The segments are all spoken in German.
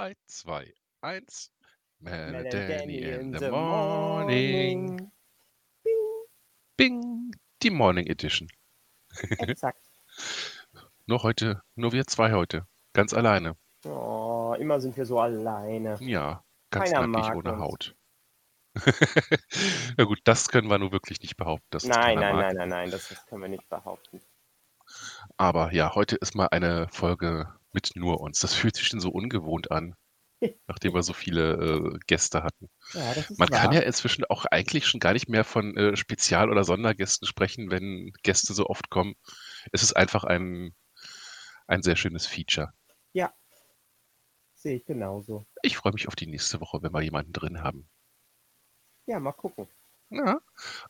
3, 2, 1. Mel Danny in the morning. Bing. Die Morning Edition. Exakt. Nur heute, nur wir zwei heute. Ganz alleine. Oh, immer sind wir so alleine. Ja, ganz Keiner nackig ohne uns. Haut. Na gut, das können wir nur wirklich nicht behaupten. Nein, nein, nein, nein, nein, das können wir nicht behaupten. Aber ja, heute ist mal eine Folge mit nur uns. Das fühlt sich schon so ungewohnt an, nachdem wir so viele äh, Gäste hatten. Ja, Man kann wahr. ja inzwischen auch eigentlich schon gar nicht mehr von äh, Spezial- oder Sondergästen sprechen, wenn Gäste so oft kommen. Es ist einfach ein, ein sehr schönes Feature. Sehe ich genauso. Ich freue mich auf die nächste Woche, wenn wir jemanden drin haben. Ja, mal gucken. Ja.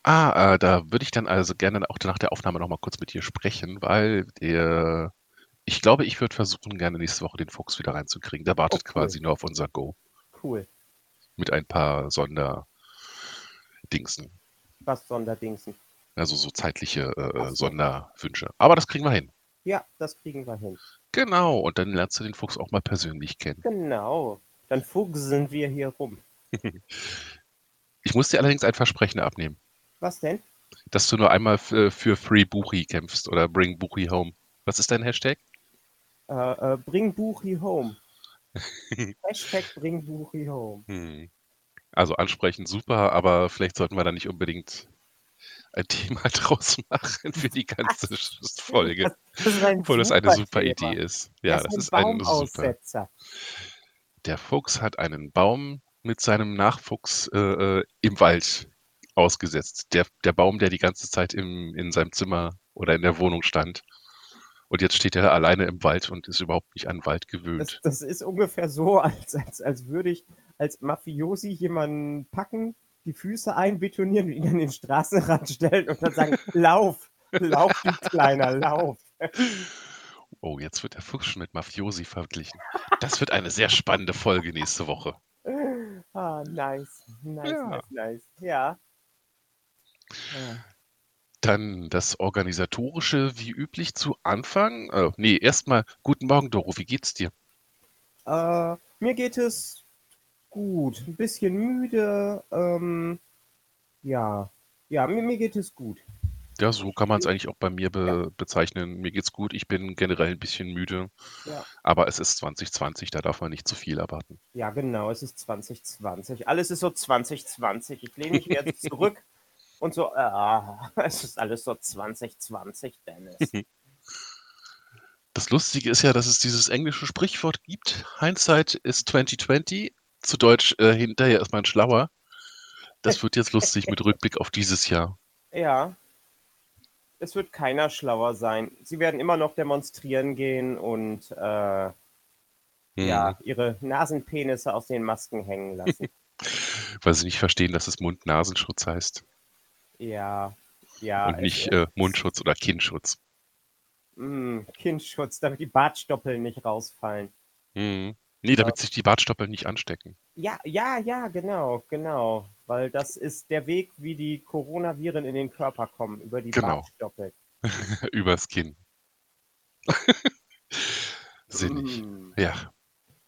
Ah, äh, da würde ich dann also gerne auch nach der Aufnahme nochmal kurz mit dir sprechen, weil der, ich glaube, ich würde versuchen, gerne nächste Woche den Fuchs wieder reinzukriegen. Der wartet Oh, cool. quasi nur auf unser Go Cool. mit ein paar Sonderdingsen. Was Sonderdingsen. Also so zeitliche äh, so. Sonderwünsche. Aber das kriegen wir hin. Ja, das kriegen wir hin. Genau, und dann lernst du den Fuchs auch mal persönlich kennen. Genau. Dann fuchsen wir hier rum. Ich muss dir allerdings ein Versprechen abnehmen, Was denn? dass du nur einmal für, für Free Buchi kämpfst oder Bring Buchi Home. Was ist dein Hashtag? Äh, äh, bring Buchi home. Hashtag bring Buchi home. Hm. Also ansprechend super, aber vielleicht sollten wir da nicht unbedingt ein Thema draus machen für die ganze Folge, Das ist ein obwohl das eine super Thema. Idee ist. Ja, das ist ein ein super. Der Fuchs hat einen Baum mit seinem Nachwuchs äh, äh, im Wald ausgesetzt. Der, der Baum, der die ganze Zeit im, in seinem Zimmer oder in der Wohnung stand. Und jetzt steht er alleine im Wald und ist überhaupt nicht an Wald Das, gewöhnt. das ist ungefähr so, als, als, als würde ich als Mafiosi jemanden packen, die Füße einbetonieren und ihn an den Straßenrand stellen und dann sagen, lauf, lauf, du Kleiner, lauf. Oh, jetzt wird der Fuchs schon mit Mafiosi verglichen. Das wird eine sehr spannende Folge nächste Woche. Ah, nice, nice, Ja. nice, nice. Ja. Ja. Dann das Organisatorische wie üblich zu Anfang. Äh, nee, erstmal guten Morgen, Doro. Wie geht's dir? Äh, mir geht es gut. Ein bisschen müde. Ähm, ja. Ja, mir, mir geht es gut. Ja, so kann man es eigentlich auch bei mir be bezeichnen. Mir geht's gut. Ich bin generell ein bisschen müde. Ja. Aber es ist 2020, da darf man nicht zu viel erwarten. Ja, genau, es ist 2020. Alles ist so 2020. Ich lehne mich jetzt zurück und so, ah, es ist alles so 2020, Dennis. Das Lustige ist ja, dass es dieses englische Sprichwort gibt. Hindsight ist 2020. Zu Deutsch, äh, hinterher ist man schlauer. Das wird jetzt lustig mit Rückblick auf dieses Jahr. Ja, es wird keiner schlauer sein. Sie werden immer noch demonstrieren gehen und äh, ja, ihre Nasenpenisse aus den Masken hängen lassen. Weil sie nicht verstehen, dass es Mund-Nasenschutz heißt ja, ja. und nicht äh, Mundschutz oder Kinnschutz. Mm, Kindschutz, damit die Bartstoppeln nicht rausfallen. Hm. Nee, damit sich die Bartstoppeln nicht anstecken. Ja, ja, ja, genau, genau. Weil das ist der Weg, wie die Coronaviren in den Körper kommen, über die Genau. Bartstoppel. Übers Kinn. Sinnig. Mm. Ja.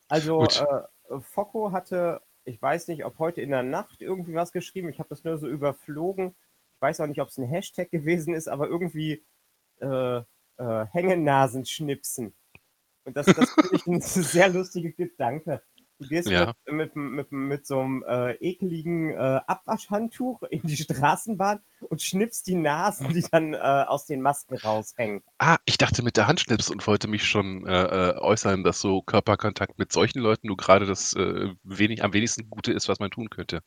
Also, äh, Focko hatte, ich weiß nicht, ob heute in der Nacht irgendwie was geschrieben. Ich habe das nur so überflogen. Weiß auch nicht, ob es ein Hashtag gewesen ist, aber irgendwie äh, äh, Hängenasenschnipsen. Und das, das finde ich ein sehr lustiger Gedanke. Du gehst Ja. mit, mit, mit, mit so einem äh, ekligen äh, Abwaschhandtuch in die Straßenbahn und schnippst die Nasen, die dann äh, aus den Masken raushängen. Ah, ich dachte mit der Hand schnippst und wollte mich schon äh, äh, äußern, dass so Körperkontakt mit solchen Leuten nur gerade das äh, wenig, am wenigsten Gute ist, was man tun könnte.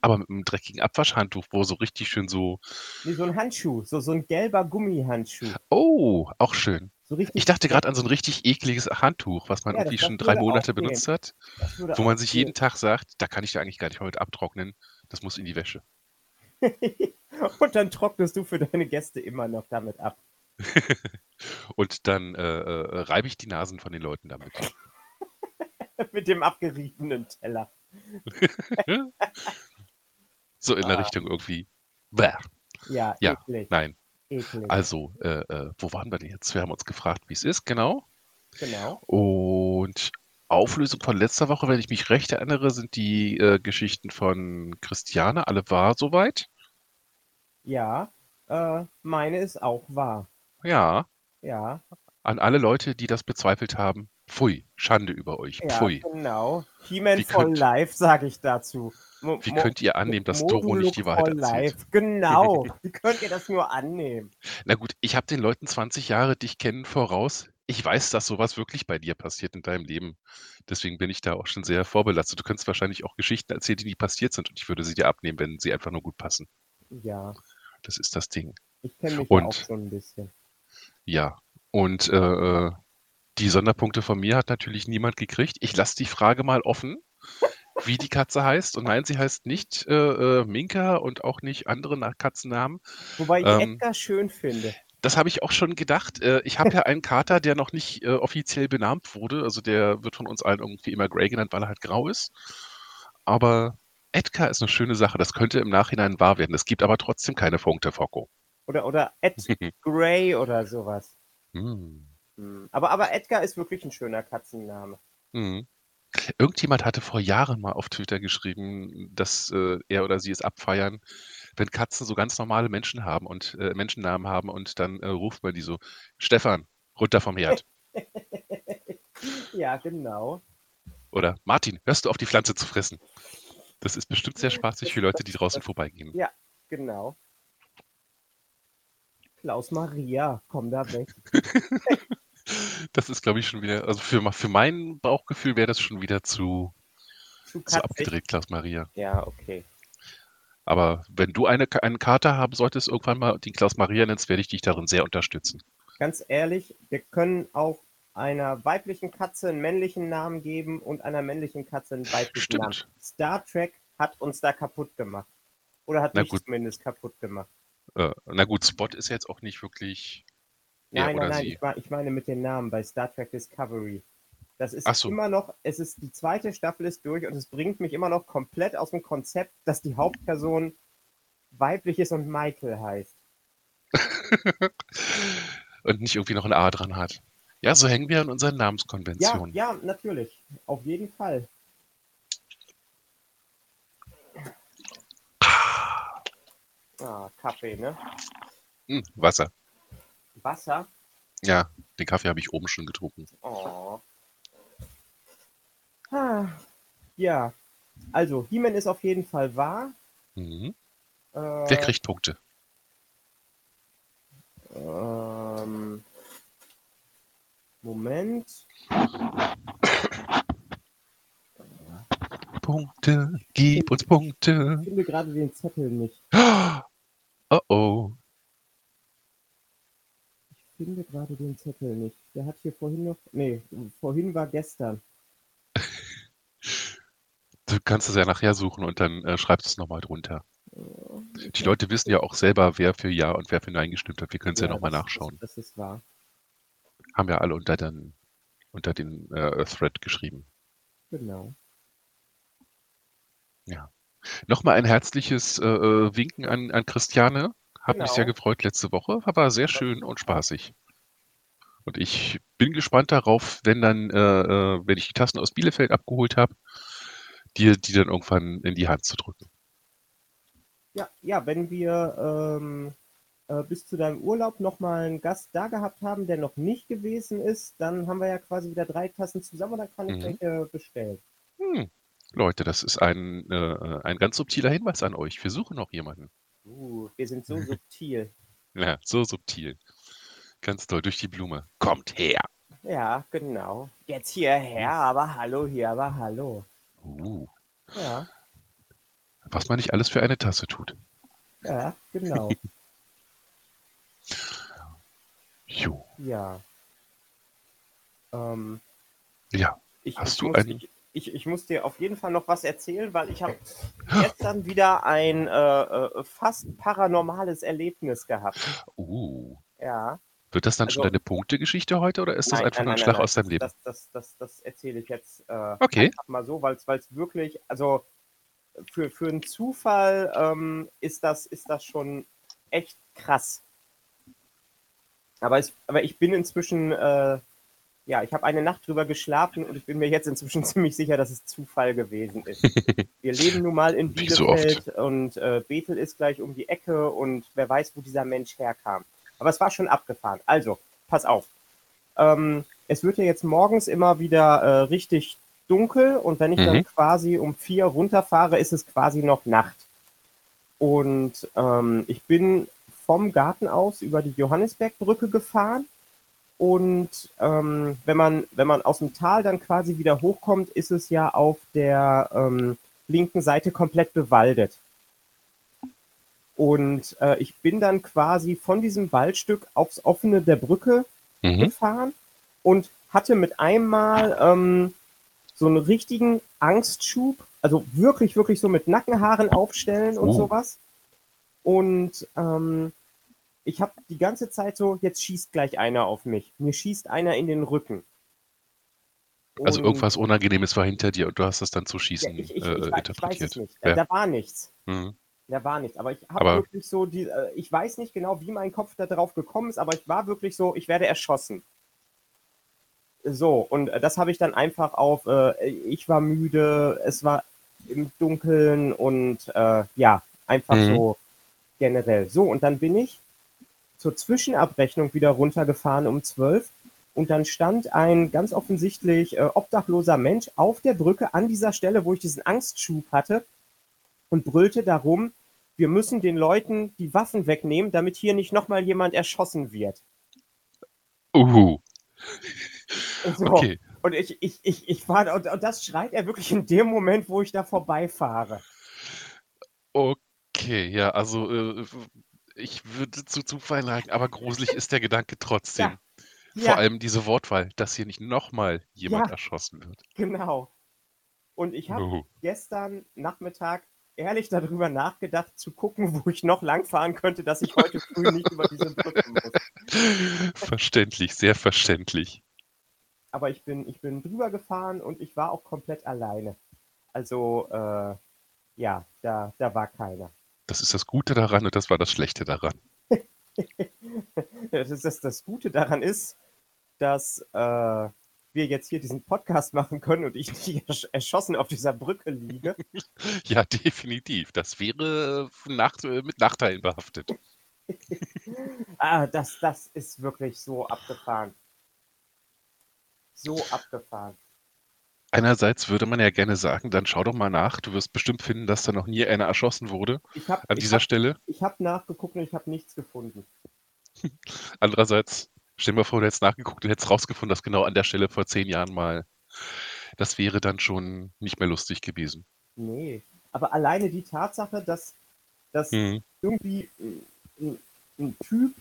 Aber mit einem dreckigen Abwaschhandtuch, wo so richtig schön so, Wie so ein Handschuh, so, so ein gelber Gummihandschuh. oh, auch schön. So Ich dachte gerade an so ein richtig ekliges Handtuch, was man Ja, irgendwie das- schon drei Monate benutzt hat, wo man sich jeden Tag sagt, da kann ich da eigentlich gar nicht heute abtrocknen, das muss in die Wäsche. Und dann trocknest du für deine Gäste immer noch damit ab. Und dann äh, äh, reibe ich die Nasen von den Leuten damit. Mit dem abgeriebenen Teller. So in der Ah. Richtung irgendwie. Bäh. Ja, Ja, eklig. Nein. Eklig. Also, äh, äh, wo waren wir denn jetzt? Wir haben uns gefragt, wie es ist, genau. genau. Und Auflösung von letzter Woche, wenn ich mich recht erinnere, sind die äh, Geschichten von Christiane alle wahr soweit? Ja, äh, meine ist auch wahr. Ja. Ja. An alle Leute, die das bezweifelt haben, pfui, Schande über euch, Ja, pfui. genau. He-Man for könnt- Life, sage ich dazu. Wie könnt ihr annehmen, dass Doro nicht die Wahrheit erzählt? Life. Genau. Wie könnt ihr das nur annehmen? Na gut, ich habe den Leuten 20 Jahre dich kennen voraus. Ich weiß, dass sowas wirklich bei dir passiert in deinem Leben. Deswegen bin ich da auch schon sehr vorbelastet. Du könntest wahrscheinlich auch Geschichten erzählen, die nie passiert sind und ich würde sie dir abnehmen, wenn sie einfach nur gut passen. Ja, Das ist das Ding. ich kenne mich Und- auch schon ein bisschen. Ja. Und äh, äh, die Sonderpunkte von mir hat natürlich niemand gekriegt. Ich lasse die Frage mal offen, wie die Katze heißt. Und nein, sie heißt nicht äh, äh, Minka und auch nicht andere Na- Katzennamen. Wobei ich ähm, Edgar schön finde. Das habe ich auch schon gedacht. Äh, ich habe ja einen Kater, der noch nicht äh, offiziell benannt wurde. Also der wird von uns allen irgendwie immer Grey genannt, weil er halt grau ist. Aber Edgar ist eine schöne Sache. Das könnte im Nachhinein wahr werden. Es gibt aber trotzdem keine Funkte Focko. Oder, oder Ed Grey oder sowas. Hm. Hm. Aber, aber Edgar ist wirklich ein schöner Katzenname. Mhm. Irgendjemand hatte vor Jahren mal auf Twitter geschrieben, dass äh, er oder sie es abfeiern, wenn Katzen so ganz normale Menschen haben und äh, Menschennamen haben und dann äh, ruft man die so, Stefan, runter vom Herd. Ja, genau. Oder Martin, hörst du auf die Pflanze zu fressen? Das ist bestimmt sehr spaßig für Leute, die draußen vorbeigehen. Ja, genau. Klaus Maria, komm da weg. Das ist, glaube ich, schon wieder, also für, für mein Bauchgefühl wäre das schon wieder zu, Zu zu abgedreht, Klaus Maria. Ja, okay. Aber wenn du eine, einen Kater haben solltest, irgendwann mal den Klaus Maria nennst, werde ich dich darin sehr unterstützen. Ganz ehrlich, wir können auch einer weiblichen Katze einen männlichen Namen geben und einer männlichen Katze einen weiblichen Stimmt. Namen. Star Trek hat uns da kaputt gemacht. Oder hat Na mich gut. zumindest kaputt gemacht. Äh, na gut, Spot ist jetzt auch nicht wirklich. Nein, oder nein, nein, ich, mein- ich meine mit den Namen bei Star Trek Discovery. Das ist so. immer noch, es ist, die zweite Staffel ist durch und es bringt mich immer noch komplett aus dem Konzept, dass die Hauptperson weiblich ist und Michael heißt. Und nicht irgendwie noch ein A dran hat. Ja, so hängen wir an unseren Ja, Namenskonventionen. ja, natürlich. Auf jeden Fall. Ah, Kaffee, ne? Hm, Wasser. Wasser. Ja, den Kaffee habe ich oben schon getrunken. Oh. Ah, ja. Also, He-Man ist auf jeden Fall wahr. Mhm. Äh, Wer kriegt Punkte? Ähm, Moment. Punkte, gib uns Punkte. Ich finde gerade den Zettel nicht. Oh oh. Ich finde gerade den Zettel nicht. Der hat hier vorhin noch. Nee, vorhin war gestern. Du kannst es ja nachher suchen und dann äh, schreibst du es nochmal drunter. Die Leute wissen ja auch selber, wer für Ja und wer für Nein gestimmt hat. Wir können es ja, nochmal das- nachschauen. Das, das ist wahr. Haben ja alle unter den, unter den äh, Thread geschrieben. Genau. Nochmal ein herzliches äh, äh, Winken an, an Christiane. Hat mich Genau. sehr gefreut letzte Woche. War sehr schön und spaßig. Und ich bin gespannt darauf, wenn dann, äh, äh, wenn ich die Tassen aus Bielefeld abgeholt habe, dir die dann irgendwann in die Hand zu drücken. Ja, ja, wenn wir ähm, äh, bis zu deinem Urlaub nochmal einen Gast da gehabt haben, der noch nicht gewesen ist, dann haben wir ja quasi wieder drei Tassen zusammen und dann kann ich Mhm. welche bestellen. Hm. Leute, das ist ein, äh, ein ganz subtiler Hinweis an euch. Wir suchen noch jemanden. Uh, wir sind so subtil. Ja, so subtil. Ganz toll, durch die Blume. Kommt her. Ja, genau. Jetzt hierher, aber hallo, hier, aber hallo. Uh, Ja, was man nicht alles für eine Tasse tut. ja, genau. Jo. ja. Ähm, Ja. ich, Hast ich, du muss, einen- ich, ich, ich muss dir auf jeden Fall noch was erzählen, weil ich habe gestern wieder ein äh, äh, fast paranormales Erlebnis gehabt. Uh. Ja. Wird das dann schon Also- deine Punktegeschichte heute oder ist das Nein, einfach nein, ein Schlag aus deinem Leben? Das, das, das, das erzähle ich jetzt äh, Okay. einfach mal so, weil es wirklich, also für, für einen Zufall ähm, ist, das, ist das schon echt krass. Aber, es, aber ich bin inzwischen äh, ja, ich habe eine Nacht drüber geschlafen und ich bin mir jetzt inzwischen ziemlich sicher, dass es Zufall gewesen ist. Wir leben nun mal in Wie so. Bielefeld und äh, Bethel ist gleich um die Ecke und wer weiß, wo dieser Mensch herkam. Aber es war schon abgefahren. Also, pass auf. Ähm, es wird ja jetzt morgens immer wieder äh, richtig dunkel und wenn ich dann Mhm. quasi um vier runterfahre, ist es quasi noch Nacht. Und ähm, ich bin vom Garten aus über die Johannisbergbrücke gefahren. Und ähm, wenn man, wenn man aus dem Tal dann quasi wieder hochkommt, ist es ja auf der ähm, linken Seite komplett bewaldet. Und äh, ich bin dann quasi von diesem Waldstück aufs offene der Brücke Mhm. gefahren und hatte mit einmal ähm, so einen richtigen Angstschub, also wirklich, wirklich so mit Nackenhaaren aufstellen und Oh. sowas. Und ähm, ich habe die ganze Zeit so, jetzt schießt gleich einer auf mich. Mir schießt einer in den Rücken. Also Und- irgendwas Unangenehmes war hinter dir und du hast das dann zu Ja, schießen ich, ich, ich, äh, weiß- ich weiß interpretiert. es nicht. Ja. Da war nichts. Mhm. Da war nichts. Aber ich habe wirklich so, die, äh, ich weiß nicht genau, wie mein Kopf da drauf gekommen ist, aber ich war wirklich so, ich werde erschossen. So, und äh, das habe ich dann einfach auf, äh, ich war müde, es war im Dunkeln und äh, ja, einfach Mhm. so generell. So, und dann bin ich zur Zwischenabrechnung wieder runtergefahren um 12 und dann stand ein ganz offensichtlich äh, obdachloser Mensch auf der Brücke an dieser Stelle, wo ich diesen Angstschub hatte und brüllte darum, wir müssen den Leuten die Waffen wegnehmen, damit hier nicht nochmal jemand erschossen wird. Uhu, Und, so. okay. und ich, ich, ich, ich war, und, und das schreit er wirklich in dem Moment, wo ich da vorbeifahre. Okay, ja, also äh, ich würde zu Zufall neigen, aber gruselig ist der Gedanke trotzdem. Ja. Vor allem diese Wortwahl, dass hier nicht nochmal jemand Ja. erschossen wird. Genau. Und ich habe Uhu. gestern Nachmittag ehrlich darüber nachgedacht, zu gucken, wo ich noch langfahren könnte, dass ich heute früh nicht über diese Brücke muss. Verständlich, sehr verständlich. Aber ich bin, ich bin drüber gefahren und ich war auch komplett alleine. Also, äh, ja, da, da war keiner. Das ist das Gute daran und das war das Schlechte daran. Das, ist, das, das Gute daran ist, dass äh, wir jetzt hier diesen Podcast machen können und ich nicht ersch erschossen auf dieser Brücke liege. Ja, definitiv. Das wäre nach, äh, mit Nachteilen behaftet. Ah, das, das ist wirklich so abgefahren. So abgefahren. Einerseits würde man ja gerne sagen, dann schau doch mal nach. Du wirst bestimmt finden, dass da noch nie einer erschossen wurde Ich habe an dieser hab, Stelle. ich hab nachgeguckt und ich habe nichts gefunden. Andererseits, stell dir mal vor, du hättest nachgeguckt und hättest rausgefunden, dass genau an der Stelle vor zehn Jahren mal. Das wäre dann schon nicht mehr lustig gewesen. Nee. Aber alleine die Tatsache, dass, dass Mhm. irgendwie ein, ein Typ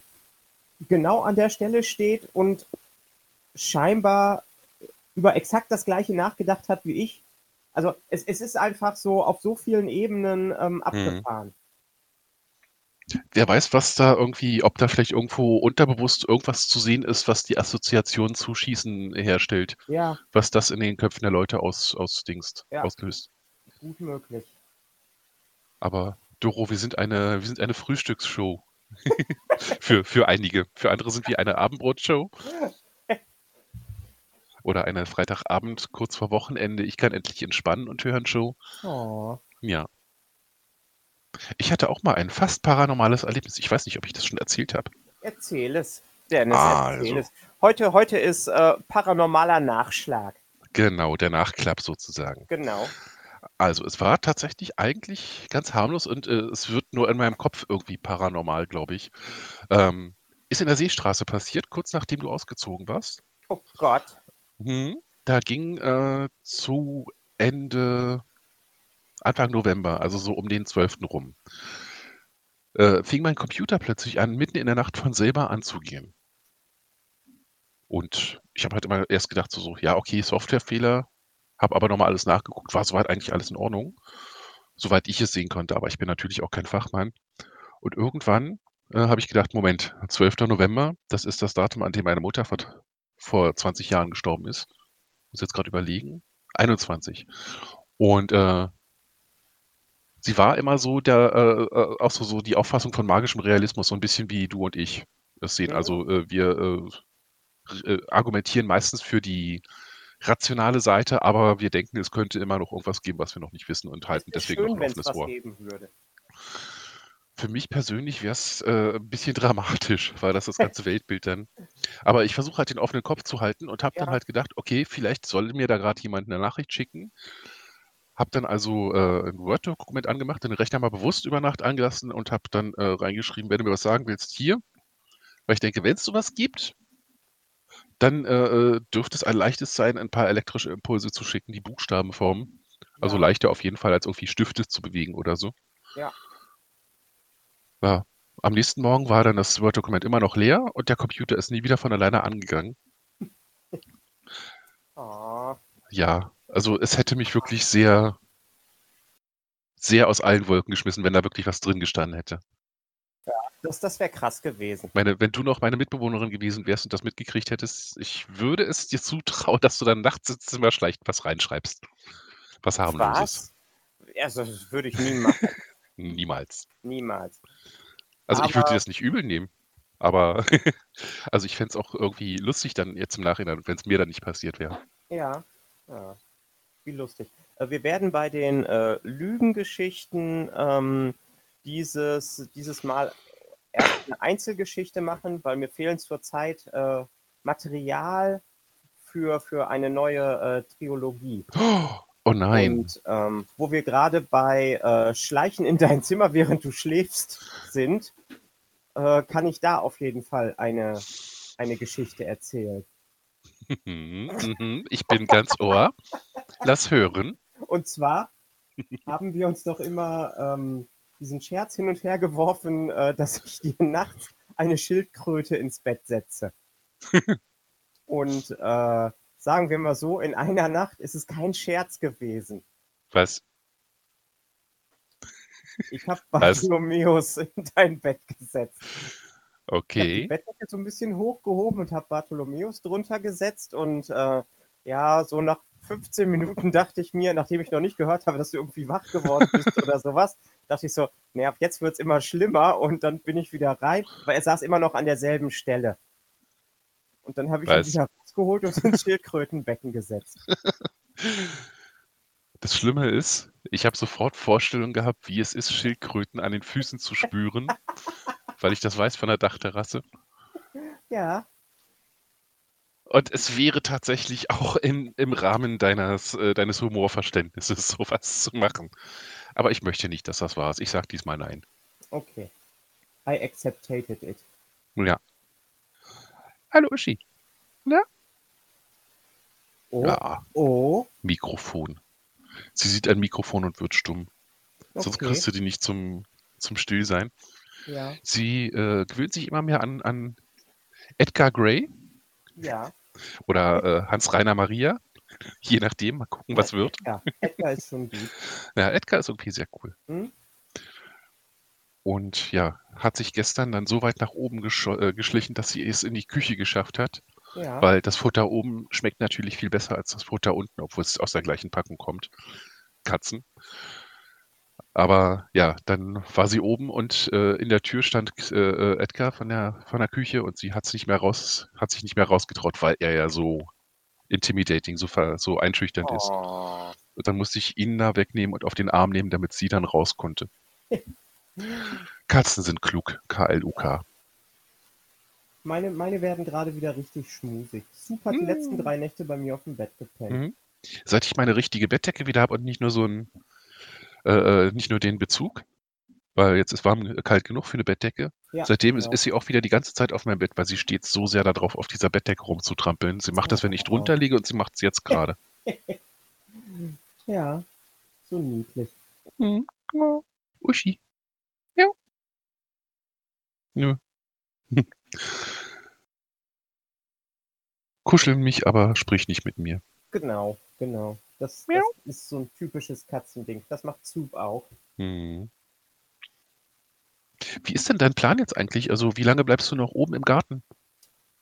genau an der Stelle steht und scheinbar über exakt das gleiche nachgedacht hat wie ich. Also es, es ist einfach so auf so vielen Ebenen ähm, abgefahren. Wer weiß, was da irgendwie, ob da vielleicht irgendwo unterbewusst irgendwas zu sehen ist, was die Assoziation zu Schießen herstellt, Ja, was das in den Köpfen der Leute aus, ausdingst, Ja. auslöst. gut möglich. Aber Doro, wir sind eine, wir sind eine Frühstücksshow. für, für einige. Für andere sind wir eine Abendbrotshow. Oder eine Freitagabend kurz vor Wochenende. Ich kann endlich entspannen und hören Show. Oh. Ja. Ich hatte auch mal ein fast paranormales Erlebnis. Ich weiß nicht, ob ich das schon erzählt habe. Erzähl es. Dennis, Also. erzähl es. Heute, heute ist äh, paranormaler Nachschlag. Genau, der Nachklapp sozusagen. Genau. Also, es war tatsächlich eigentlich ganz harmlos und äh, es wird nur in meinem Kopf irgendwie paranormal, glaube ich. Ähm, ist in der Seestraße passiert, kurz nachdem du ausgezogen warst. Oh Gott. Mhm. Da ging äh, zu Ende, Anfang November, also so um den 12. rum, äh, fing mein Computer plötzlich an, mitten in der Nacht von selber anzugehen. Und ich habe halt immer erst gedacht, so, so ja, okay, Softwarefehler, habe aber nochmal alles nachgeguckt, war soweit eigentlich alles in Ordnung, soweit ich es sehen konnte, aber ich bin natürlich auch kein Fachmann. Und irgendwann äh, habe ich gedacht, Moment, 12. November, das ist das Datum, an dem meine Mutter vor, vor 20 Jahren gestorben ist. Muss jetzt gerade überlegen. 21. Und äh, sie war immer so der, äh, äh, auch so, so die Auffassung von magischem Realismus, so ein bisschen wie du und ich es sehen. Mhm. Also äh, wir äh, äh, argumentieren meistens für die rationale Seite, aber wir denken, es könnte immer noch irgendwas geben, was wir noch nicht wissen und halten deswegen schön, noch ein offenes Ohr. Für mich persönlich wäre es äh, ein bisschen dramatisch, weil das das ganze Weltbild dann. Aber ich versuche halt den offenen Kopf zu halten und habe ja. dann halt gedacht, okay, vielleicht soll mir da gerade jemand eine Nachricht schicken. Habe dann also äh, ein Word-Dokument angemacht, den Rechner mal bewusst über Nacht angelassen und habe dann äh, reingeschrieben, wenn du mir was sagen willst, hier. Weil ich denke, wenn es sowas gibt, dann äh, äh, dürfte es ein leichtes sein, ein paar elektrische Impulse zu schicken, die Buchstaben formen. Also ja. leichter auf jeden Fall, als irgendwie Stifte zu bewegen oder so. Ja. Ja. Am nächsten Morgen war dann das Word-Dokument immer noch leer und der Computer ist nie wieder von alleine angegangen. oh. Ja, also es hätte mich wirklich sehr, sehr aus allen Wolken geschmissen, wenn da wirklich was drin gestanden hätte. Das, das wäre krass gewesen. Meine, wenn du noch meine Mitbewohnerin gewesen wärst und das mitgekriegt hättest, ich würde es dir zutrauen, dass du dann nachts ins Zimmer schleicht was reinschreibst. Was harmloses. Was? Also, das würde ich nie machen. Niemals. Niemals. Also aber, ich würde dir das nicht übel nehmen. Aber also ich fände es auch irgendwie lustig dann jetzt im Nachhinein, wenn es mir dann nicht passiert wäre. Ja, ja. Wie lustig. Äh, wir werden bei den äh, Lügengeschichten ähm, dieses, dieses Mal erst eine Einzelgeschichte machen, weil mir fehlen zurzeit äh, Material für, für eine neue äh, Trilogie. Oh nein. Und ähm, wo wir gerade bei äh, Schleichen in dein Zimmer, während du schläfst, sind, äh, kann ich da auf jeden Fall eine, eine Geschichte erzählen. ich bin ganz ohr. Lass hören. Und zwar haben wir uns doch immer ähm, diesen Scherz hin und her geworfen, äh, dass ich dir nachts eine Schildkröte ins Bett setze. und äh, sagen wir mal so, in einer Nacht ist es kein Scherz gewesen. Was? Ich habe Bartholomäus in dein Bett gesetzt. Okay. Ich habe die Bettdecke so ein bisschen hochgehoben und habe Bartholomäus drunter gesetzt und äh, ja, so nach 15 Minuten dachte ich mir, nachdem ich noch nicht gehört habe, dass du irgendwie wach geworden bist oder sowas, dachte ich so, naja, jetzt wird es immer schlimmer und dann bin ich wieder rein, weil er saß immer noch an derselben Stelle. Und dann habe ich Was? ihn wieder rausgeholt und ins Schildkrötenbecken gesetzt. Das Schlimme ist, ich habe sofort Vorstellungen gehabt, wie es ist, Schildkröten an den Füßen zu spüren, weil ich das weiß von der Dachterrasse. Ja. Und es wäre tatsächlich auch in, im Rahmen deines, äh, deines Humorverständnisses sowas zu machen. Aber ich möchte nicht, dass das war. Ich sage diesmal nein. Okay. I accepted it. Ja. Hallo Uschi. Na? Oh. Ja. Oh. Mikrofon. Sie sieht ein Mikrofon und wird stumm. Okay. Sonst kriegst du die nicht zum, zum Stillsein. Ja. Sie äh, gewöhnt sich immer mehr an, an Edgar Gray. Ja. Oder äh, Hans-Rainer Maria. Je nachdem, mal gucken, was wird. Ja, Edgar ist schon gut. Ja, Edgar ist irgendwie sehr cool. Hm? Und ja, hat sich gestern dann so weit nach oben äh, geschlichen, dass sie es in die Küche geschafft hat. Ja. Weil das Futter oben schmeckt natürlich viel besser als das Futter unten, obwohl es aus der gleichen Packung kommt. Katzen. Aber ja, dann war sie oben und äh, in der Tür stand äh, äh, Edgar von der, von der Küche und sie hat sich nicht mehr raus, hat sich nicht mehr rausgetraut, weil er ja so intimidating, so, so einschüchternd oh. ist. Und dann musste ich ihn da wegnehmen und auf den Arm nehmen, damit sie dann raus konnte. Katzen sind klug, K-L-U-K. Meine, meine werden gerade wieder richtig schmusig. Super, die hm. letzten drei Nächte bei mir auf dem Bett gepennt. Mhm. Seit ich meine richtige Bettdecke wieder habe und nicht nur so ein äh, äh, nicht nur den Bezug, weil jetzt ist warm kalt genug für eine Bettdecke. Ja, Seitdem genau. ist, ist, sie auch wieder die ganze Zeit auf meinem Bett, weil sie steht so sehr darauf, auf dieser Bettdecke rumzutrampeln. Sie macht das, wenn ich drunter liege und sie macht es jetzt gerade. ja, so niedlich. Mhm. Oh, Uschi. Ja. Nö. Kuscheln mich, aber sprich nicht mit mir. Genau, genau. Das, das ist so ein typisches Katzending. Das macht Soup auch. Hm. Wie ist denn dein Plan jetzt eigentlich? Also, wie lange bleibst du noch oben im Garten?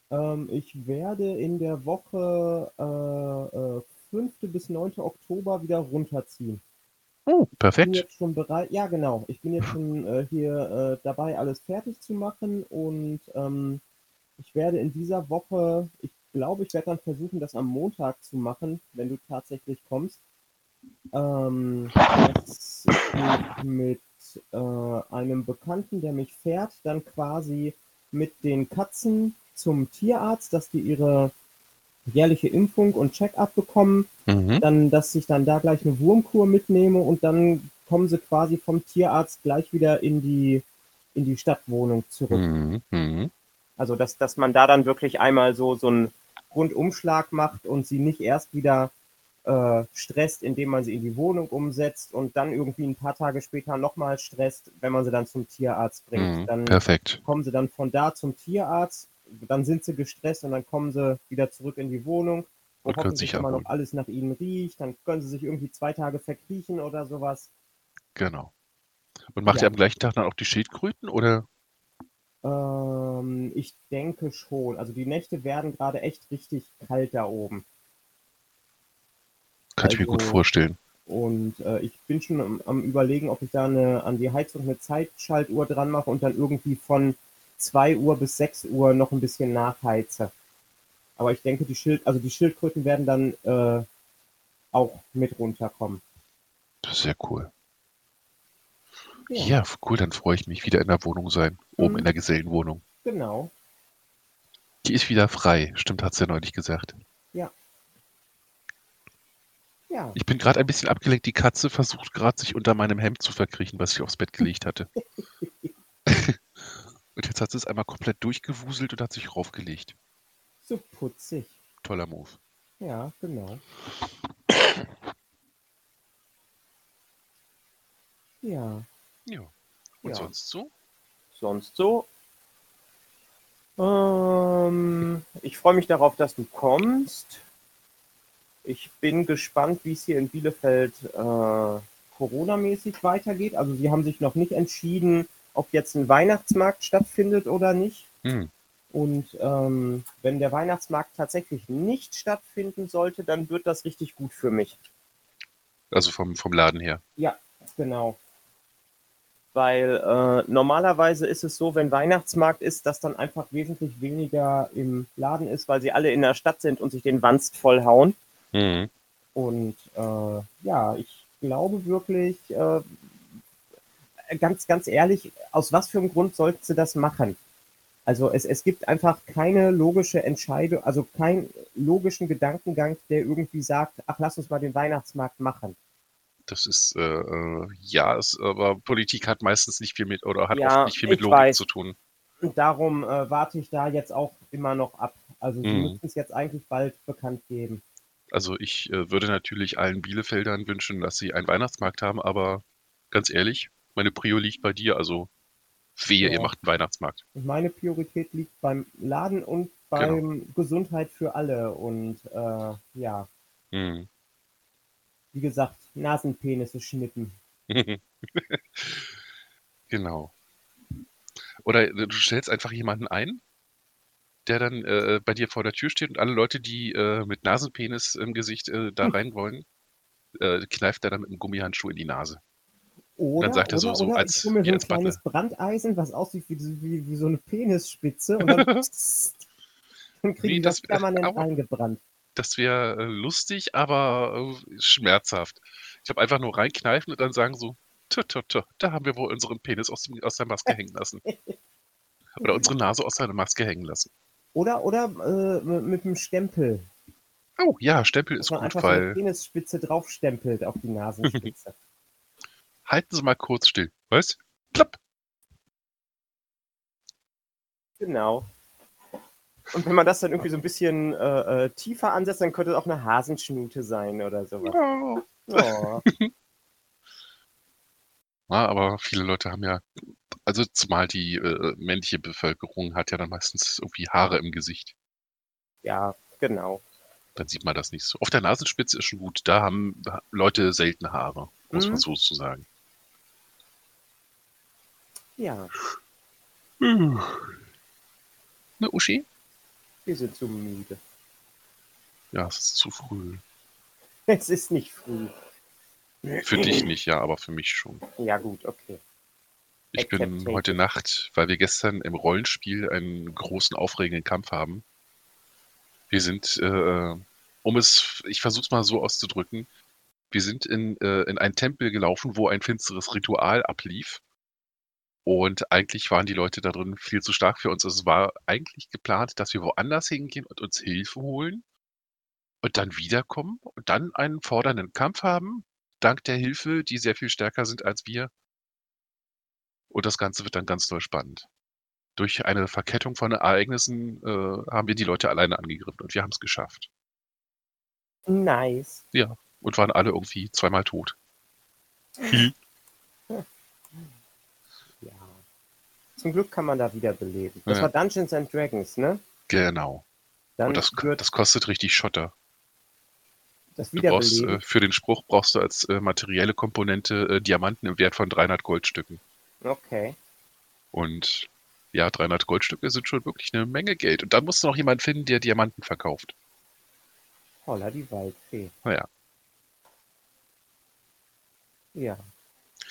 Ähm, ich werde in der Woche äh, äh, 5. bis 9. Oktober wieder runterziehen. Oh, perfekt. Ich bin jetzt schon bereit. Ja, genau. Ich bin jetzt schon äh, hier äh, dabei, alles fertig zu machen und ähm, ich werde in dieser Woche, ich glaube, ich werde dann versuchen, das am Montag zu machen, wenn du tatsächlich kommst. Ähm, geht mit äh, einem Bekannten, der mich fährt, dann quasi mit den Katzen zum Tierarzt, dass die ihre jährliche Impfung und Check-up bekommen, Mhm. dann, dass ich dann da gleich eine Wurmkur mitnehme und dann kommen sie quasi vom Tierarzt gleich wieder in die, in die Stadtwohnung zurück. Mhm. Mhm. Also, dass, dass man da dann wirklich einmal so, so einen Rundumschlag macht und sie nicht erst wieder äh, stresst, indem man sie in die Wohnung umsetzt und dann irgendwie ein paar Tage später nochmal stresst, wenn man sie dann zum Tierarzt bringt. Mhm. Dann Perfekt. kommen sie dann von da zum Tierarzt, dann sind sie gestresst und dann kommen sie wieder zurück in die Wohnung, wo Und können hoffentlich sich immer noch alles nach ihnen riecht. Dann können sie sich irgendwie zwei Tage verkriechen oder sowas. Genau. Und macht Ja. ihr am gleichen Tag dann auch die Schildkröten oder? Ähm, ich denke schon. Also die Nächte werden gerade echt richtig kalt da oben. Kann ich mir gut Also- vorstellen. Und äh, ich bin schon am, am überlegen, ob ich da eine, an die Heizung eine Zeitschaltuhr dran mache und dann irgendwie von 2 Uhr bis 6 Uhr noch ein bisschen nachheize. Aber ich denke, die Schild, also die Schildkröten werden dann äh, auch mit runterkommen. Das ist sehr cool. Ja, cool, dann freue ich mich wieder in der Wohnung sein. Oben Mhm. in der Gesellenwohnung. Genau. Die ist wieder frei. Stimmt, hat's ja neulich gesagt. Ja. Ich bin gerade ein bisschen abgelenkt. Die Katze versucht gerade, sich unter meinem Hemd zu verkriechen, was ich aufs Bett gelegt hatte. und jetzt hat sie es einmal komplett durchgewuselt und hat sich raufgelegt. So putzig. Toller Move. Ja, genau. Ja. Ja. Und Ja. sonst so? sonst so? Ähm, ich freue mich darauf, dass du kommst. Ich bin gespannt, wie es hier in Bielefeld äh, Corona-mäßig weitergeht. Also sie haben sich noch nicht entschieden, ob jetzt ein Weihnachtsmarkt stattfindet oder nicht. Hm. Und ähm, wenn der Weihnachtsmarkt tatsächlich nicht stattfinden sollte, dann wird das richtig gut für mich. Also vom, vom Laden her. Ja, genau. Weil äh, normalerweise ist es so, wenn Weihnachtsmarkt ist, dass dann einfach wesentlich weniger im Laden ist, weil sie alle in der Stadt sind und sich den Wanst vollhauen. Mhm. Und äh, ja, ich glaube wirklich, äh, ganz, ganz ehrlich, aus was für einem Grund sollten sie das machen? Also es, es gibt einfach keine logische Entscheidung, also keinen logischen Gedankengang, der irgendwie sagt, ach, lass uns mal den Weihnachtsmarkt machen. Das ist, äh, äh, ja, es, aber Politik hat meistens nicht viel mit, oder hat Ja, oft nicht viel mit Logik weiß. zu tun. Und darum äh, warte ich da jetzt auch immer noch ab. Also sie Mhm. müssten es jetzt eigentlich bald bekannt geben. Also ich äh, würde natürlich allen Bielefeldern wünschen, dass sie einen Weihnachtsmarkt haben, aber ganz ehrlich, meine Prio liegt bei dir, also wehe, Ja. ihr macht einen Weihnachtsmarkt. Und meine Priorität liegt beim Laden und beim Gesundheit für alle. Und äh, ja, Mhm. wie gesagt, Nasenpenisse schnippen. genau. Oder äh, du stellst einfach jemanden ein, der dann äh, bei dir vor der Tür steht und alle Leute, die äh, mit Nasenpenis im Gesicht äh, da rein wollen, äh, kneift er dann mit einem Gummihandschuh in die Nase. Oder, sagt er oder, so- so oder als- ich mir so ein als Butler. kleines Brandeisen, was aussieht wie, wie, wie so eine Penisspitze und dann, dann kriegen Wie, die das permanent eingebrannt. Das wäre äh, lustig, aber äh, schmerzhaft. Ich glaube, einfach nur reinkneifen und dann sagen so, tö, tö, tö, da haben wir wohl unseren Penis aus, dem, aus der Maske hängen lassen. Oder unsere Nase aus der Maske hängen lassen. Oder, oder äh, mit dem Stempel, Oh ja, Stempel dass ist man gut, einfach weil Penisspitze draufstempelt auf die Nasenspitze. halten Sie mal kurz still. Was? Klapp. Genau. Und wenn man das dann irgendwie so ein bisschen äh, äh, tiefer ansetzt, dann könnte es auch eine Hasenschnute sein oder sowas. Oh. Oh. Ja, aber viele Leute haben ja, also zumal die äh, männliche Bevölkerung hat ja dann meistens irgendwie Haare im Gesicht. Ja, genau. Dann sieht man das nicht so. Auf der Nasenspitze ist schon gut. Da haben Leute selten Haare, muss Mhm. man so zu sagen. Ja, Ne, Uschi? Wir sind zu müde. Ja, es ist zu früh. Es ist nicht früh. Für dich nicht, ja, aber für mich schon. Ja, gut, okay. Ich bin heute Nacht, weil wir gestern im Rollenspiel einen großen, aufregenden Kampf haben. Wir sind, äh, um es, ich versuche es mal so auszudrücken, wir sind in, äh, in einen Tempel gelaufen, wo ein finsteres Ritual ablief. Und eigentlich waren die Leute da drin viel zu stark für uns. Es war eigentlich geplant, dass wir woanders hingehen und uns Hilfe holen und dann wiederkommen und dann einen fordernden Kampf haben, dank der Hilfe, die sehr viel stärker sind als wir. Und das Ganze wird dann ganz doll spannend. Durch eine Verkettung von Ereignissen äh, haben wir die Leute alleine angegriffen und wir haben es geschafft. Nice. Ja, und waren alle irgendwie zweimal tot. Zum Glück kann man da wiederbeleben. Das Ja. war Dungeons and Dragons, ne? Genau. Dann Und das, das kostet richtig Schotter. das Du brauchst äh, für den Spruch brauchst du als äh, materielle Komponente äh, Diamanten im Wert von 300 Goldstücken. Okay. Und ja, 300 Goldstücke sind schon wirklich eine Menge Geld. Und dann musst du noch jemanden finden, der Diamanten verkauft. Holla die Waldfee. Naja, Ja.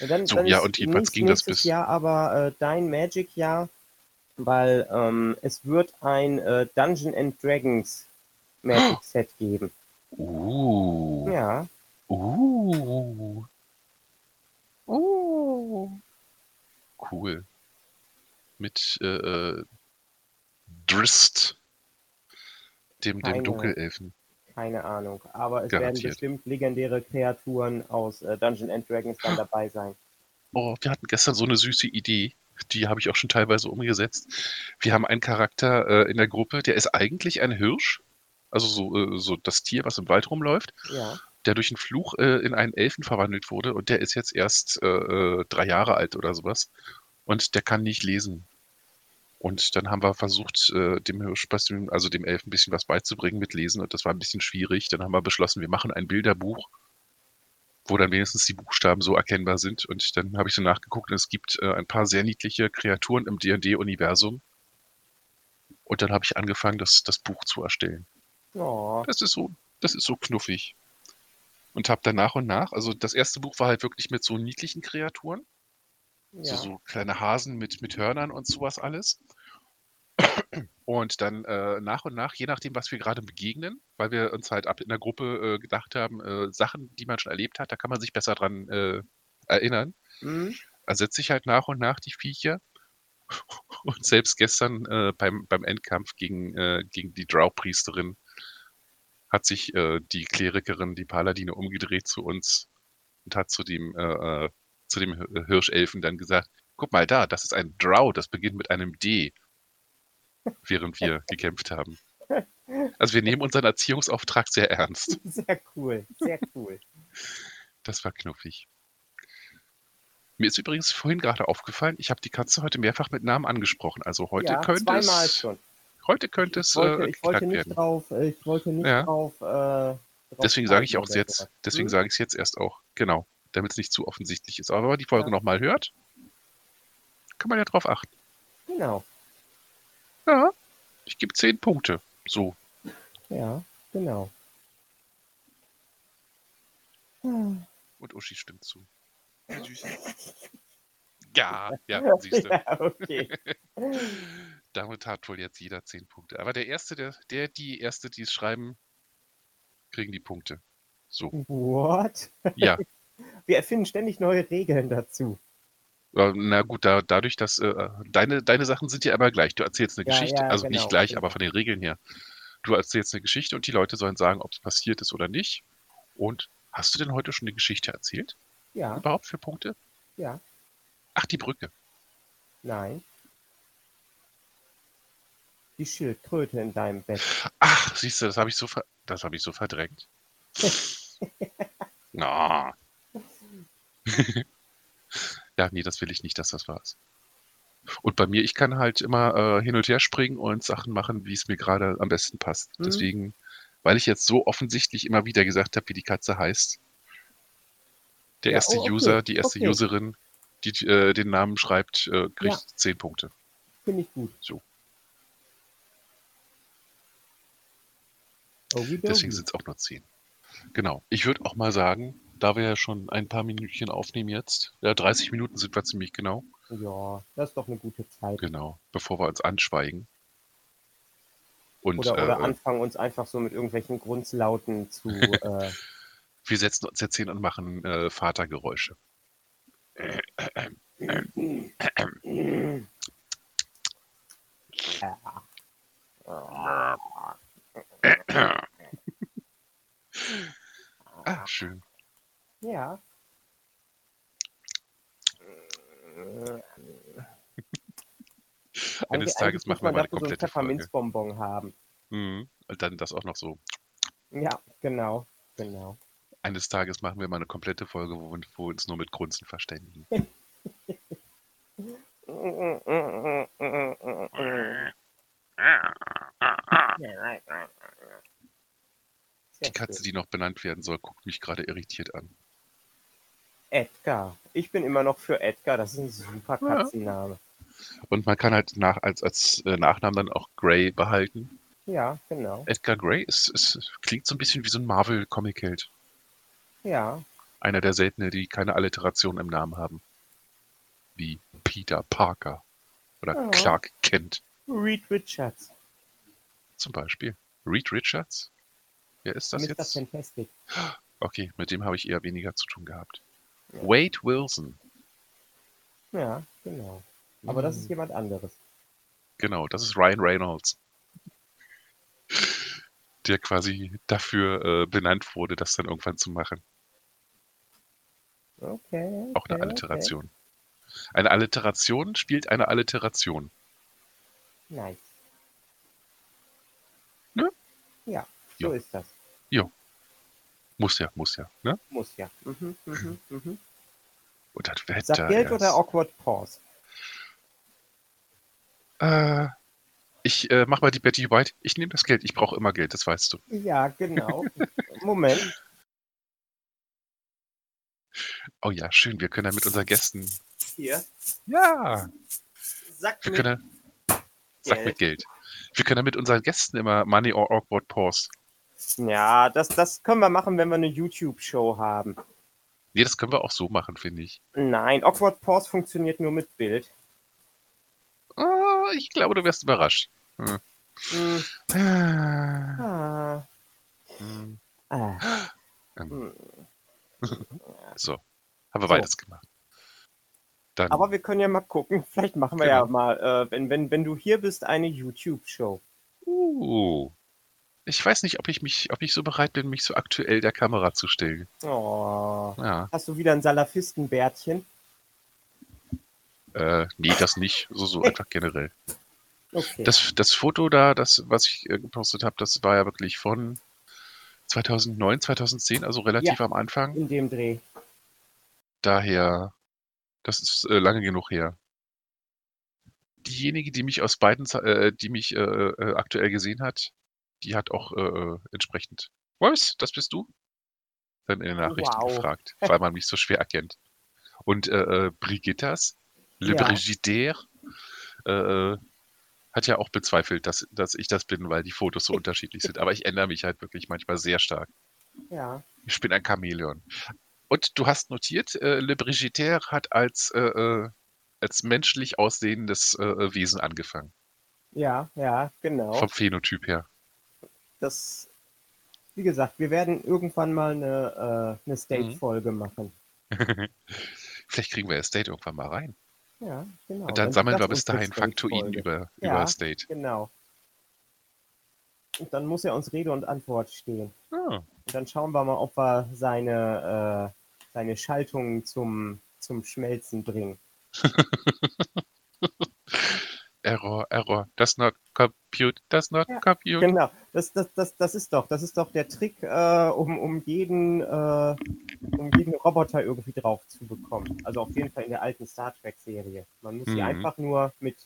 Und dann, So, dann ja, und jedenfalls ging das bis- Jahr aber äh, dein Magic-Jahr, weil ähm, es wird ein äh, Dungeon and Dragons Magic-Set geben. uh, Ja. uh, uh, cool. Mit äh, äh, Drist, dem, dem Dunkelelfen. Keine Ahnung. Aber es werden Garantiert. bestimmt legendäre Kreaturen aus äh, Dungeon and Dragons dann dabei sein. Oh, wir hatten gestern so eine süße Idee. Die habe ich auch schon teilweise umgesetzt. Wir haben einen Charakter äh, in der Gruppe, der ist eigentlich ein Hirsch. Also so, äh, so das Tier, was im Wald rumläuft, Ja. der durch einen Fluch äh, in einen Elfen verwandelt wurde und der ist jetzt erst äh, äh, drei Jahre alt oder sowas. Und der kann nicht lesen. Und dann haben wir versucht, äh, dem Hirsch, also dem Elfen, ein bisschen was beizubringen mit Lesen und das war ein bisschen schwierig. Dann haben wir beschlossen, wir machen ein Bilderbuch, wo dann wenigstens die Buchstaben so erkennbar sind. Und dann habe ich so nachgeguckt und es gibt äh, ein paar sehr niedliche Kreaturen im D&D-Universum. Und dann habe ich angefangen, das, das Buch zu erstellen. Oh, Das ist so, das ist so knuffig. Und habe dann nach und nach, also das erste Buch war halt wirklich mit so niedlichen Kreaturen, ja. so kleine Hasen mit, mit Hörnern und sowas alles. Und dann äh, nach und nach, je nachdem, was wir gerade begegnen, weil wir uns halt ab in der Gruppe äh, gedacht haben, äh, Sachen, die man schon erlebt hat, da kann man sich besser dran äh, erinnern, Hm? ersetze ich halt nach und nach die Viecher. Und selbst gestern äh, beim, beim Endkampf gegen, äh, gegen die Drow-Priesterin hat sich die Klerikerin, die Paladine, umgedreht zu uns und hat zu dem, zu dem Hir- Hirschelfen dann gesagt, guck mal da, das ist ein Drow, das beginnt mit einem D, während wir gekämpft haben. Also wir nehmen unseren Erziehungsauftrag sehr ernst. Sehr cool, sehr cool. Das war knuffig. Mir ist übrigens vorhin gerade aufgefallen, ich habe die Katze heute mehrfach mit Namen angesprochen. Also heute ja, könnte zweimal es, schon. heute könnte es Ich wollte, äh, ich wollte nicht werden. drauf, ich wollte nicht Ja. drauf, äh, drauf Deswegen sage ich auch jetzt, deswegen Hm? sage ich es jetzt erst auch, genau, damit es nicht zu offensichtlich ist. Aber wenn man die Folge Ja. nochmal hört, kann man ja drauf achten. Genau, Ja, ich gebe zehn Punkte. So, ja, genau. Hm. und Uschi stimmt zu. Ja, ja, siehst du. Ja, okay. Damit hat wohl jetzt jeder zehn Punkte. Aber der Erste, der, der die Erste, die es schreiben, kriegen die Punkte. So, What? ja. Wir erfinden ständig neue Regeln dazu. Na gut, da, dadurch, dass äh, deine, deine Sachen sind ja immer gleich. Du erzählst eine Ja, Geschichte, ja, also genau, nicht gleich, genau. aber von den Regeln her. Du erzählst eine Geschichte und die Leute sollen sagen, ob es passiert ist oder nicht. Und hast du denn heute schon eine Geschichte erzählt? Ja, Überhaupt für Punkte? ja, Ach, die Brücke. nein. Die Schildkröte in deinem Bett. Ach, siehst du, das habe ich so das habe ich so verdrängt. Na. ja, nee, das will ich nicht, dass das war's. Und bei mir, ich kann halt immer äh, hin und her springen und Sachen machen, wie es mir gerade am besten passt. Mhm. Deswegen, weil ich jetzt so offensichtlich immer wieder gesagt habe, wie die Katze heißt, der Ja, erste oh, okay, User, die erste okay. Userin, die äh, den Namen schreibt, äh, kriegt Ja. 10 Punkte. Finde ich gut. So. Deswegen sind es auch nur 10. Genau. Ich würde auch mal sagen, da wir ja schon ein paar Minütchen aufnehmen jetzt, ja, 30 Minuten sind wir ziemlich genau, Ja, das ist doch eine gute Zeit. genau, bevor wir uns anschweigen, Und Oder, oder äh, anfangen uns einfach so mit irgendwelchen Grundlauten zu. Äh, wir setzen uns jetzt hin und machen äh, Vatergeräusche. Ah, schön. Ja. Eines Eigentlich- Tages machen wir mal eine dafür so ein komplette Folge. Pfefferminzbonbon haben. Mhm. Und dann das auch noch so. Ja, genau, genau. Eines Tages machen wir mal eine komplette Folge, wo, wir- uns nur mit Grunzen verständigen. Die Katze, die noch benannt werden soll, guckt mich gerade irritiert an. Edgar. Ich bin immer noch für Edgar. Das ist ein super Ja. Katzenname. Und man kann halt nach, als, als äh, Nachnamen dann auch Grey behalten. Ja, genau. Edgar Grey ist, ist, klingt so ein bisschen wie so ein Marvel-Comic-Held. Ja, Einer der seltenen, die keine Alliteration im Namen haben. Wie Peter Parker oder Ja. Clark Kent Reed Richards. zum Beispiel. Reed Richards? Wer ist das Mr. jetzt? Fantastic. Okay, mit dem habe ich eher weniger zu tun gehabt. Wade Wilson. Ja, genau. Aber das Hm. ist jemand anderes. Genau, das ist Ryan Reynolds. Der quasi dafür äh, benannt wurde, das dann irgendwann zu machen. Okay. Auch eine okay, Alliteration. Eine Alliteration spielt eine Alliteration. Okay. Nice. Ne? Ja, so Ja. ist das. Muss ja, muss ja. Ne? Muss ja. Mhm, mhm, mhm. Und das Wetter. Sag Geld erst. oder Awkward Pause? Äh, ich äh, mach mal die Betty White. Ich nehme das Geld. Ich brauche immer Geld, das weißt du. Ja, genau. Moment. Oh ja, schön. Wir können dann mit unseren Gästen. Hier. Ja, Sag wir mir können. Sag mit Geld. Wir können dann mit unseren Gästen immer Money or Awkward Pause. Ja, das, das können wir machen, wenn wir eine YouTube-Show haben. Nee, das können wir auch so machen, finde ich. Nein, Awkward Pause funktioniert nur mit Bild. Ah, ich glaube, du wirst überrascht. Hm. Ah, Ah. hm, Ah. ähm, Hm. So, haben wir So. beides gemacht. Dann, Aber wir können ja mal gucken. Vielleicht machen wir ja Genau. mal, äh, wenn, wenn, wenn du hier bist, eine YouTube-Show. uh, ich weiß nicht, ob ich mich, ob ich so bereit bin, mich so aktuell der Kamera zu stellen. Oh. Ja, Hast du wieder ein Salafistenbärtchen? äh, nee, das nicht. So, so einfach generell. Okay. Das, das Foto da, das, was ich äh, gepostet habe, das war ja wirklich von 2009, 2010, also relativ am Anfang. In dem Dreh. Daher, das ist äh, lange genug her. Diejenige, die mich aus beiden, äh, die mich äh, äh, aktuell gesehen hat, die hat auch äh, entsprechend, was, das bist du? Dann in den Nachrichten Wow. gefragt, weil man mich so schwer erkennt. Und äh, äh, Brigittas, Le Ja. Brigidaire, äh, hat ja auch bezweifelt, dass, dass ich das bin, weil die Fotos so unterschiedlich sind. Aber ich ändere mich halt wirklich manchmal sehr stark. Ja. Ich bin ein Chamäleon. Und du hast notiert, äh, Le Brigidaire hat als, äh, äh, als menschlich aussehendes äh, äh, Wesen angefangen. Ja, ja, genau. Vom Phänotyp her. Das, wie gesagt, wir werden irgendwann mal eine, äh, eine Mhm. State-Folge machen. Vielleicht kriegen wir Estate irgendwann mal rein. Ja, genau. Und dann wird sammeln wir bis dahin Faktoiden über, Ja. über Estate. Genau. Und dann muss er uns Rede und Antwort stehen. Ah, Und dann schauen wir mal, ob wir seine, äh, seine Schaltungen zum, zum Schmelzen bringen. Error, Error. Does not compute, does not Ja, compute. Genau, das, das, das, das ist doch, das ist doch der Trick, äh, um, um, jeden, äh, um jeden Roboter irgendwie drauf zu bekommen. Also auf jeden Fall in der alten Star Trek-Serie. Man muss sie Mhm. einfach nur mit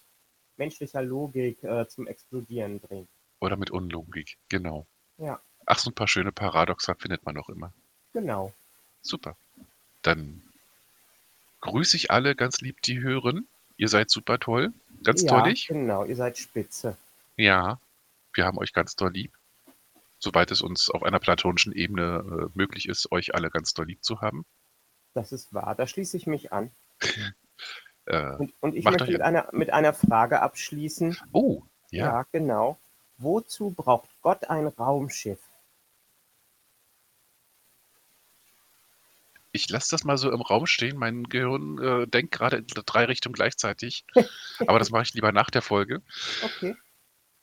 menschlicher Logik äh, zum Explodieren bringen. Oder mit Unlogik, genau. Ja. Ach, so ein paar schöne Paradoxa findet man auch immer. Genau. Super. Dann grüße ich alle ganz lieb, die hören. Ihr seid super toll. Ganz ja, tollig. Genau, ihr seid spitze. Ja, wir haben euch ganz doll lieb. Soweit es uns auf einer platonischen Ebene äh, möglich ist, euch alle ganz doll lieb zu haben. Das ist wahr. Da schließe ich mich an. Äh, Und, und ich möchte mit einer, mit einer Frage abschließen. oh, ja. Ja, genau. Wozu braucht Gott ein Raumschiff? Ich lasse das mal so im Raum stehen. Mein Gehirn äh, denkt gerade in drei Richtungen gleichzeitig. Aber das mache ich lieber nach der Folge. Okay.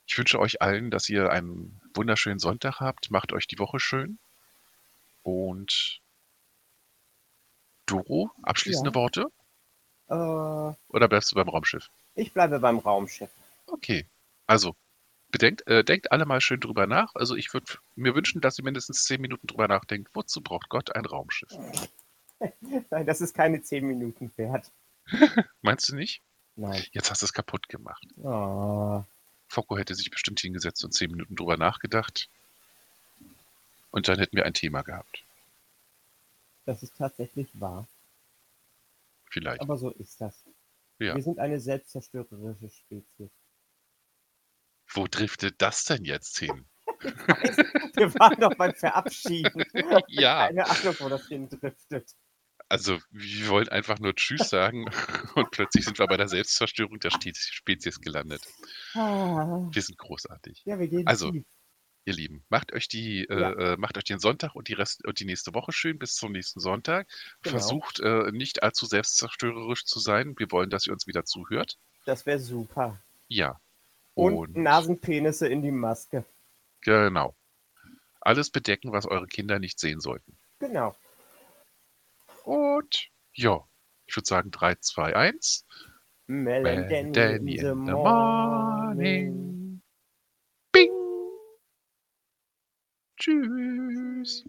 Ich wünsche euch allen, dass ihr einen wunderschönen Sonntag habt. Macht euch die Woche schön. Und Doro, abschließende Ja. Worte? Äh, Oder bleibst du beim Raumschiff? ich bleibe beim Raumschiff. Okay. Also, bedenkt, äh, denkt alle mal schön drüber nach. Also, ich würde mir wünschen, dass ihr mindestens zehn Minuten drüber nachdenkt. Wozu braucht Gott ein Raumschiff? Nein, das ist keine 10 Minuten wert. Meinst du nicht? Nein. Jetzt hast du es kaputt gemacht. Oh, Focko hätte sich bestimmt hingesetzt und zehn Minuten drüber nachgedacht. Und dann hätten wir ein Thema gehabt. das ist tatsächlich wahr. Vielleicht. Aber so ist das. Ja. Wir sind eine selbstzerstörerische Spezies. Wo driftet das denn jetzt hin? Wir waren doch beim Verabschieden. Ja. Keine Ahnung, wo das hindriftet. Also, wir wollen einfach nur Tschüss sagen und plötzlich sind wir bei der Selbstzerstörung der Spezies gelandet. Ah, Wir sind großartig. Ja, wir gehen Also, tief. Ihr Lieben, macht euch die, äh, Ja. äh, macht euch den Sonntag und die Rest und die nächste Woche schön bis zum nächsten Sonntag. Genau. Versucht äh, nicht allzu selbstzerstörerisch zu sein. Wir wollen, dass ihr uns wieder zuhört. Das wäre super. Ja. Und, Nasenpenisse in die Maske. Genau. Alles bedecken, was eure Kinder nicht sehen sollten. Genau. Und ja, ich würde sagen 3, 2, 1. Melon Danny Danny in the morning. Bing. Tschüss.